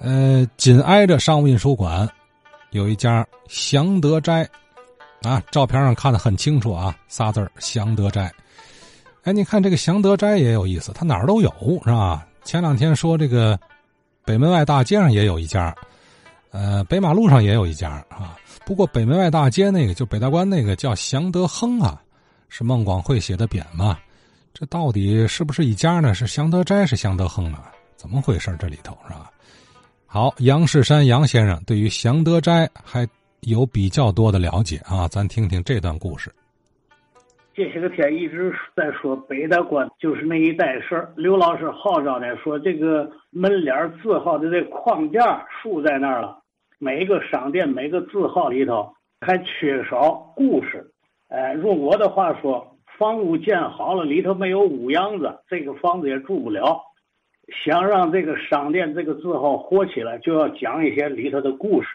呃，紧挨着商务印书馆，有一家祥德斋，啊，照片上看的很清楚啊，仨字儿祥德斋。哎，你看这个祥德斋也有意思，它哪儿都有是吧？前两天说这个北门外大街上也有一家，呃，北马路上也有一家啊。不过北门外大街那个就北大关那个叫祥德亨啊，是孟广会写的匾嘛？这到底是不是一家呢？是祥德斋是祥德亨啊？怎么回事？这里头是吧？好，杨世山杨先生对于祥德斋还有比较多的了解啊，咱听听这段故事。这些个天一直在说北大关就是那一带事儿。刘老师号召的说，这个门脸字号的这框架竖在那儿了，每个商店每个字号里头还缺少故事。哎，用我的话说，房屋建好了，里头没有屋样子，这个房子也住不了。想让这个商店这个字号火起来，就要讲一些里头的故事。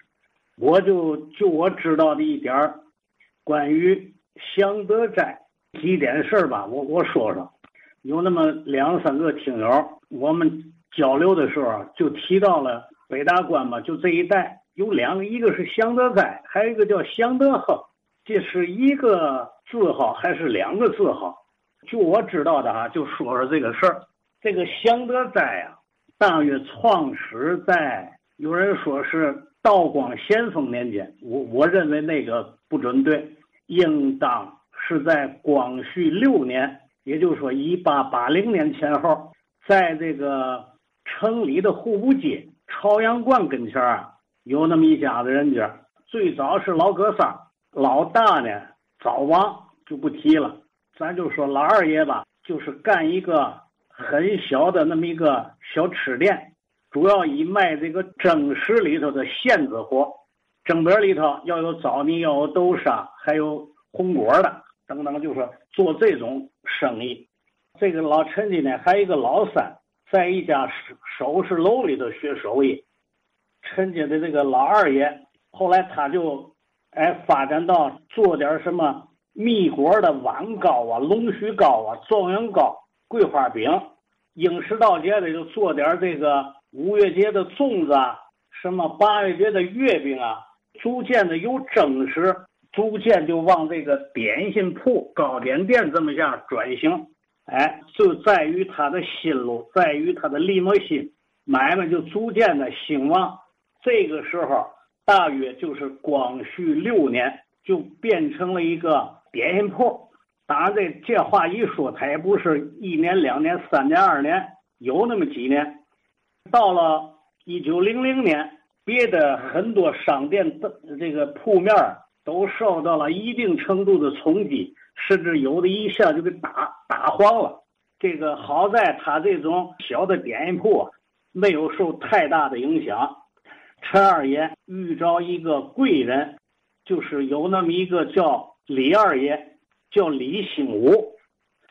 我就就我知道的一点儿，关于祥德斋几点事儿吧，我我说说。有那么两三个听友，我们交流的时候就提到了北大关嘛，就这一带有两个，一个是祥德斋，还有一个叫祥德亨，这是一个字号还是两个字号？就我知道的哈，就说说这个事儿。这个祥德斋啊，大约创始在有人说是道光咸丰年间，我我认为那个不准对，应当是在光绪六年，也就是说一八八零年前后，在这个城里的户部街朝阳观跟前儿有那么一家子人家，最早是老哥仨，老大呢早亡就不提了，咱就说老二爷吧，就是干一个。很小的那么一个小吃店，主要以卖这个蒸食里头的馅子货，蒸饼里头要有枣泥，要有豆沙，还有红果的等等，就是做这种生意。这个老陈家呢，还有一个老三，在一家首饰楼里头学手艺。陈家的这个老二爷，后来他就哎发展到做点什么蜜果的碗糕啊、龙须糕啊、状元糕。桂花饼，应时到节的就做点这个五月节的粽子啊，什么八月节的月饼啊，逐渐的有正式，逐渐就往这个点心铺、糕点店这么样转型。哎，就在于他的心路，在于他的立么心，买卖就逐渐的兴旺。这个时候大约就是光绪六年，就变成了一个点心铺。当然，这这话一说，他也不是一年、两年、三年、二年，有那么几年。到了一九零零年，别的很多商店的这个铺面都受到了一定程度的冲击，甚至有的一下就给打打黄了。这个好在他这种小的点心铺没有受太大的影响。陈二爷遇着一个贵人，就是有那么一个叫李二爷。叫李兴武，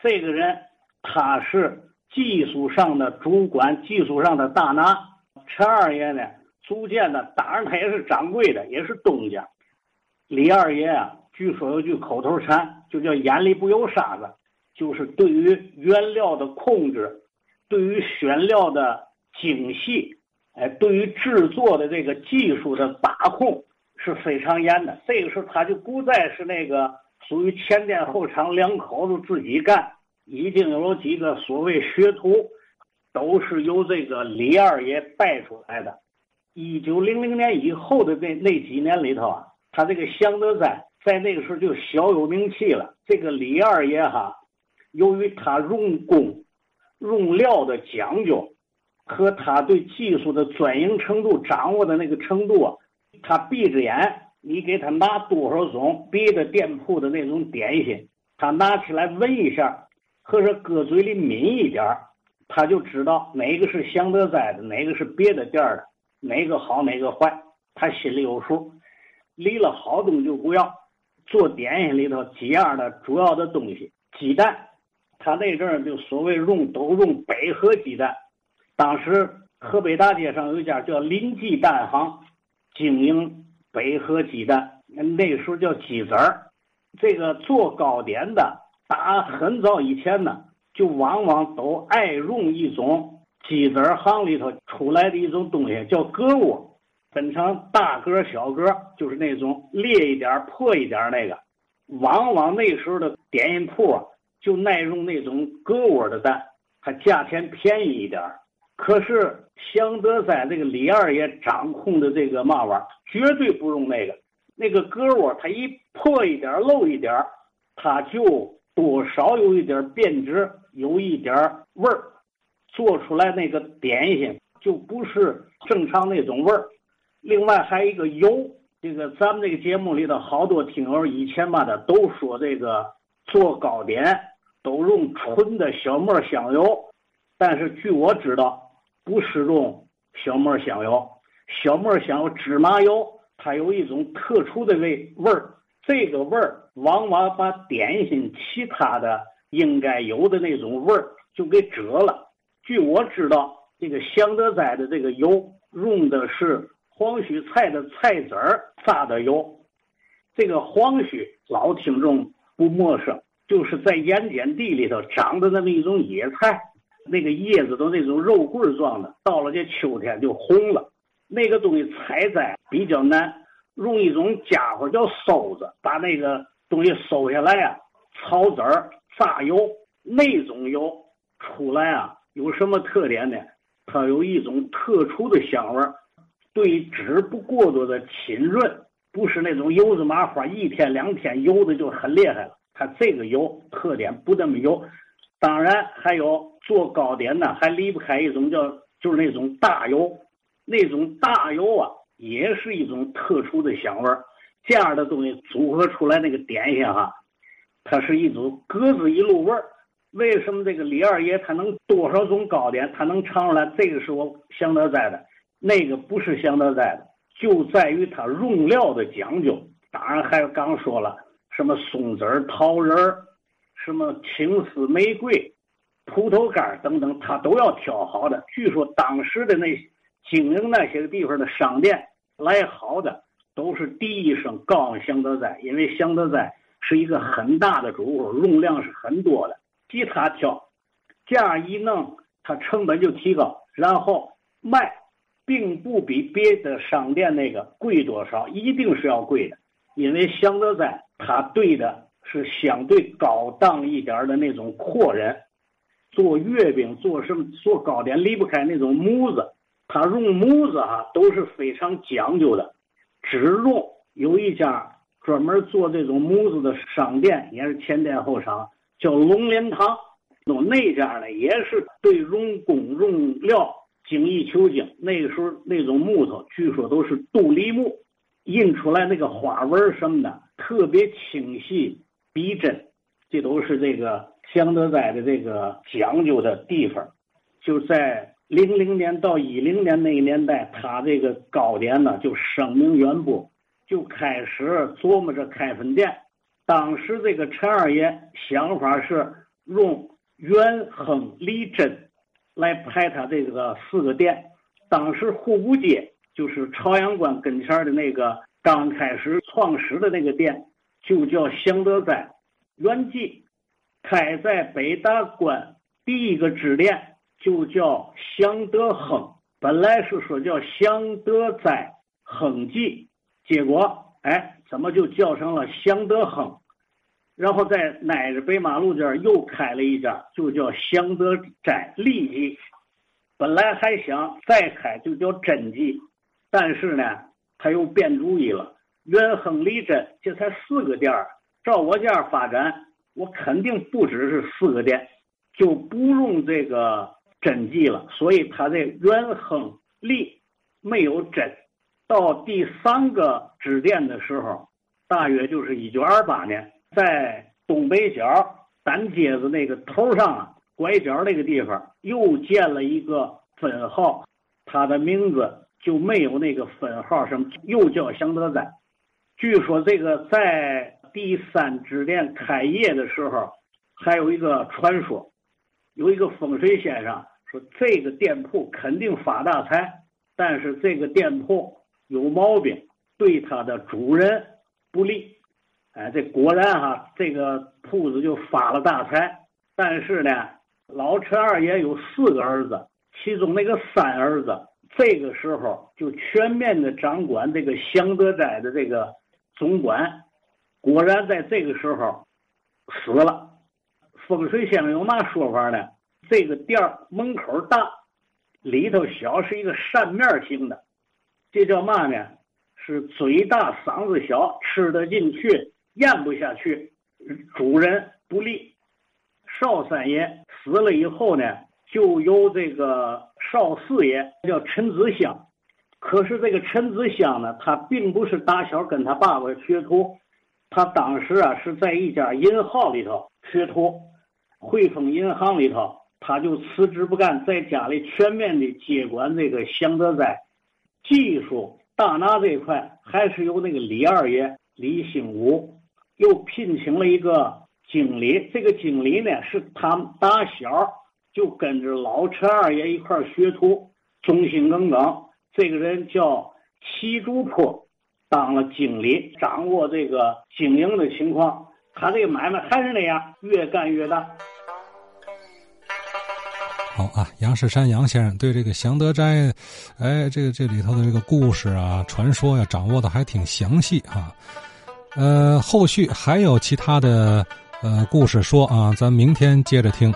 这个人他是技术上的主管，技术上的大拿。陈二爷呢，逐渐的，当然他也是掌柜的，也是东家。李二爷啊，据说有句口头禅，就叫眼里不有沙子，就是对于原料的控制，对于选料的精细，哎，对于制作的这个技术的把控是非常严的。这个时候他就不再是那个。属于前店后厂两口子自己干，已经有几个所谓学徒，都是由这个李二爷带出来的。一九零零年以后的那那几年里头啊，他这个祥德斋在那个时候就小有名气了。这个李二爷哈，由于他用工、用料的讲究，和他对技术的专营程度掌握的那个程度啊，他闭着眼。你给他拿多少种别的店铺的那种点心，他拿起来闻一下，或者搁嘴里抿一点他就知道哪个是祥德斋的，哪个是别的店的，哪个好哪个坏，他心里有数。离了好东西就不要。做点心里头几样的主要的东西，鸡蛋，他那阵儿就所谓用都用百合鸡蛋。当时河北大街上有一家叫林记蛋行，经营。北河鸡蛋，那时候叫鸡子儿。这个做糕点的，打很早以前呢，就往往都爱用一种鸡子行里头出来的一种东西，叫鸽窝，分成大鸽、小鸽，就是那种裂一点、破一点那个。往往那时候的点心铺啊，就耐用那种鸽窝的蛋，它价钱便宜一点儿。可是祥德在这个李二爷掌控的这个嘛玩意儿，绝对不用那个。那个鸽窝，它一破一点、漏一点，它就多少有一点变质，有一点味儿，做出来那个点心就不是正常那种味儿。另外还有一个油，这个咱们这个节目里头好多听友以前吧的都说这个做糕点都用纯的小磨香油，但是据我知道，不是用小磨香油，小磨香油芝麻油。它有一种特殊的味味儿，这个味儿往往把点心其他的应该有的那种味儿就给遮了。据我知道，这个祥德斋的这个油用的是黄须菜的菜籽儿榨的油。这个黄须老听众不陌生，就是在盐碱地里头长的那么一种野菜，那个叶子都那种肉棍状的，到了这秋天就红了。那个东西采摘比较难，用一种家伙叫收子，把那个东西收下来啊，炒籽、榨油，那种油出来啊，有什么特点呢？它有一种特殊的香味儿，对脂不过多的浸润，不是那种油子麻花，一天两天油的就很厉害了。它这个油特点不那么油，当然还有做糕点呢，还离不开一种叫就是那种大油。那种大油啊，也是一种特殊的香味儿。这样的东西组合出来那个点心哈，它是一种各自一路味儿。为什么这个李二爷他能多少种糕点，他能尝出来？这个是我香德斋的，那个不是香德斋的，就在于它用料的讲究。当然还有刚说了什么松子儿、桃仁儿，什么青丝、玫瑰、葡萄干等等，他都要挑好的。据说当时的那。经营那些个地方的商店来好的都是第一声告诉祥德斋，因为祥德斋是一个很大的主户，容量是很多的，替他挑，价一弄，他成本就提高，然后卖，并不比别的商店那个贵多少，一定是要贵的，因为祥德斋他对的是相对高档一点的那种阔人，做月饼做什么做糕点离不开那种模子。他用模子哈都是非常讲究的，只用有一家专门做这种模子的商店，也是前店后厂，叫龙莲堂。那那家呢也是对用工用料精益求精。那个时候那种木头，据说都是杜梨木，印出来那个花纹什么的特别清晰逼真，这都是这个祥德斋的这个讲究的地方，就在。零零年到一零年那个年代，他这个糕点呢就声名远播，就开始琢磨着开分店。当时这个陈二爷想法是用元亨利贞来排他这个四个店。当时户部街就是朝阳关跟前的那个刚开始创始的那个店，就叫祥德斋元记，开在北大关第一个支店。就叫祥德亨，本来是说叫祥德斋亨记，结果哎，怎么就叫成了祥德亨？然后在挨着北马路这儿又开了一家，就叫祥德斋利记。本来还想再开就叫真记，但是呢，他又变主意了。元亨利贞这才四个店儿，照我这样发展，我肯定不只是四个店，就不用这个。真迹了，所以他在元亨利没有真。到第三个支店的时候，大约就是一九二八年，在东北角单街子那个头上啊，拐角那个地方又建了一个分号，他的名字就没有那个分号什么，又叫祥德斋。据说这个在第三支店开业的时候，还有一个传说，有一个风水先生说。这个店铺肯定发大财，但是这个店铺有毛病，对他的主人不利。哎，这果然哈，这个铺子就发了大财。但是呢，老陈二爷有四个儿子，其中那个三儿子，这个时候就全面的掌管这个祥德斋的这个总管。果然在这个时候死了。风水先生有嘛说法呢？这个店门口大，里头小，是一个扇面型的，这叫嘛呢？是嘴大嗓子小，吃得进去，咽不下去。主人不利。少三爷死了以后呢，就由这个少四爷叫陈子香。可是这个陈子香呢，他并不是打小跟他爸爸学徒，他当时啊是在一家银行里头学徒。汇丰银行里头，他就辞职不干，在家里全面的接管这个祥德斋，技术大拿这一块还是由那个李二爷李兴武，又聘请了一个经理，这个经理呢是他打小就跟着老陈二爷一块学徒，忠心耿耿。这个人叫齐竹坡，当了经理，掌握这个经营的情况，他这个买卖还是那样，越干越大。好啊，杨世山杨先生对这个祥德斋，哎，这个这里头的这个故事啊、传说呀，掌握的还挺详细哈。呃，后续还有其他的呃故事说啊，咱明天接着听。